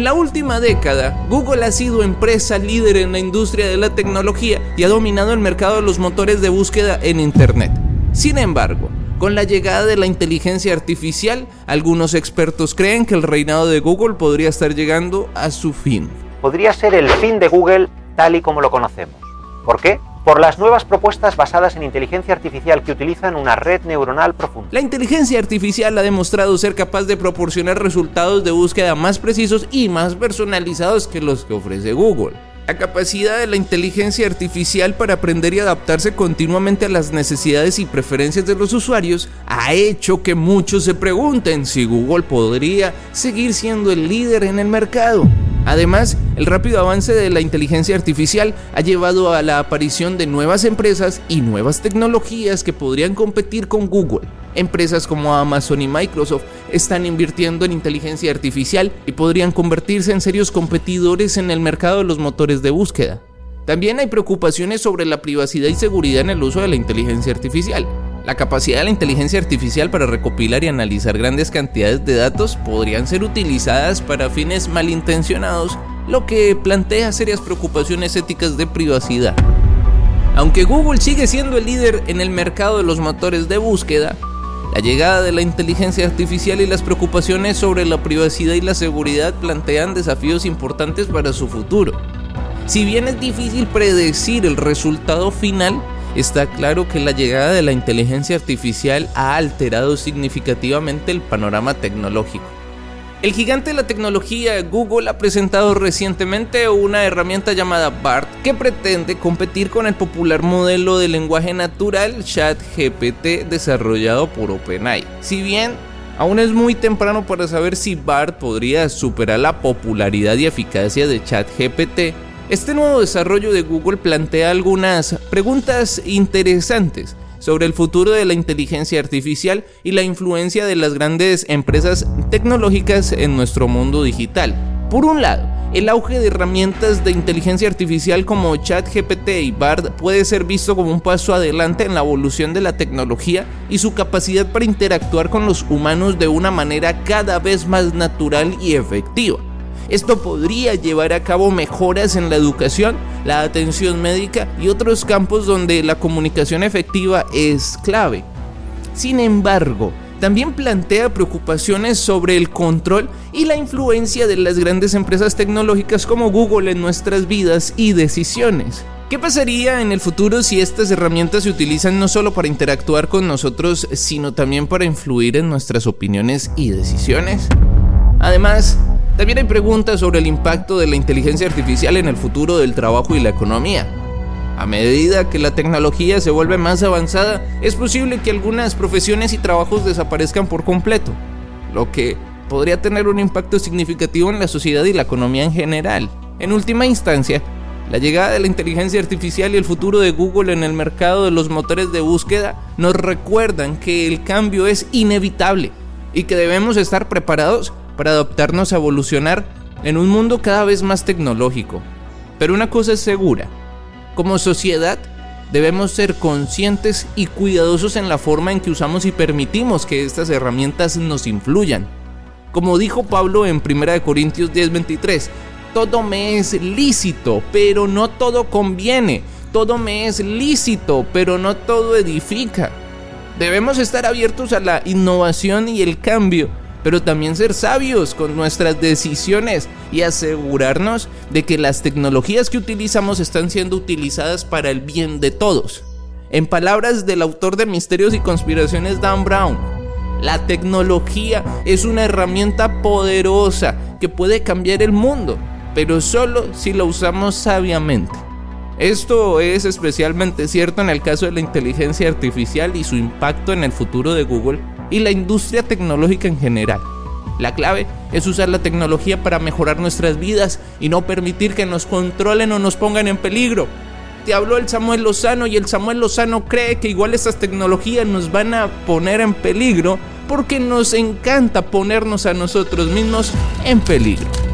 En la última década, Google ha sido empresa líder en la industria de la tecnología y ha dominado el mercado de los motores de búsqueda en Internet. Sin embargo, con la llegada de la inteligencia artificial, algunos expertos creen que el reinado de Google podría estar llegando a su fin. Podría ser el fin de Google tal y como lo conocemos. ¿Por qué? Por las nuevas propuestas basadas en inteligencia artificial que utilizan una red neuronal profunda. La inteligencia artificial ha demostrado ser capaz de proporcionar resultados de búsqueda más precisos y más personalizados que los que ofrece Google. La capacidad de la inteligencia artificial para aprender y adaptarse continuamente a las necesidades y preferencias de los usuarios ha hecho que muchos se pregunten si Google podría seguir siendo el líder en el mercado. Además, el rápido avance de la inteligencia artificial ha llevado a la aparición de nuevas empresas y nuevas tecnologías que podrían competir con Google. Empresas como Amazon y Microsoft están invirtiendo en inteligencia artificial y podrían convertirse en serios competidores en el mercado de los motores de búsqueda. También hay preocupaciones sobre la privacidad y seguridad en el uso de la inteligencia artificial. La capacidad de la inteligencia artificial para recopilar y analizar grandes cantidades de datos podrían ser utilizadas para fines malintencionados, lo que plantea serias preocupaciones éticas de privacidad. Aunque Google sigue siendo el líder en el mercado de los motores de búsqueda, la llegada de la inteligencia artificial y las preocupaciones sobre la privacidad y la seguridad plantean desafíos importantes para su futuro. Si bien es difícil predecir el resultado final, está claro que la llegada de la inteligencia artificial ha alterado significativamente el panorama tecnológico. El gigante de la tecnología Google ha presentado recientemente una herramienta llamada BART que pretende competir con el popular modelo de lenguaje natural ChatGPT desarrollado por OpenAI. Si bien aún es muy temprano para saber si BART podría superar la popularidad y eficacia de ChatGPT, este nuevo desarrollo de Google plantea algunas preguntas interesantes sobre el futuro de la inteligencia artificial y la influencia de las grandes empresas tecnológicas en nuestro mundo digital. Por un lado, el auge de herramientas de inteligencia artificial como ChatGPT y BARD puede ser visto como un paso adelante en la evolución de la tecnología y su capacidad para interactuar con los humanos de una manera cada vez más natural y efectiva. Esto podría llevar a cabo mejoras en la educación, la atención médica y otros campos donde la comunicación efectiva es clave. Sin embargo, también plantea preocupaciones sobre el control y la influencia de las grandes empresas tecnológicas como Google en nuestras vidas y decisiones. ¿Qué pasaría en el futuro si estas herramientas se utilizan no solo para interactuar con nosotros, sino también para influir en nuestras opiniones y decisiones? Además, también hay preguntas sobre el impacto de la inteligencia artificial en el futuro del trabajo y la economía. A medida que la tecnología se vuelve más avanzada, es posible que algunas profesiones y trabajos desaparezcan por completo, lo que podría tener un impacto significativo en la sociedad y la economía en general. En última instancia, la llegada de la inteligencia artificial y el futuro de Google en el mercado de los motores de búsqueda nos recuerdan que el cambio es inevitable y que debemos estar preparados para adaptarnos a evolucionar en un mundo cada vez más tecnológico. Pero una cosa es segura, como sociedad debemos ser conscientes y cuidadosos en la forma en que usamos y permitimos que estas herramientas nos influyan. Como dijo Pablo en 1 Corintios 10:23, todo me es lícito, pero no todo conviene. Todo me es lícito, pero no todo edifica. Debemos estar abiertos a la innovación y el cambio pero también ser sabios con nuestras decisiones y asegurarnos de que las tecnologías que utilizamos están siendo utilizadas para el bien de todos. En palabras del autor de Misterios y Conspiraciones Dan Brown, la tecnología es una herramienta poderosa que puede cambiar el mundo, pero solo si la usamos sabiamente. Esto es especialmente cierto en el caso de la inteligencia artificial y su impacto en el futuro de Google y la industria tecnológica en general. La clave es usar la tecnología para mejorar nuestras vidas y no permitir que nos controlen o nos pongan en peligro. Te habló el Samuel Lozano y el Samuel Lozano cree que igual estas tecnologías nos van a poner en peligro porque nos encanta ponernos a nosotros mismos en peligro.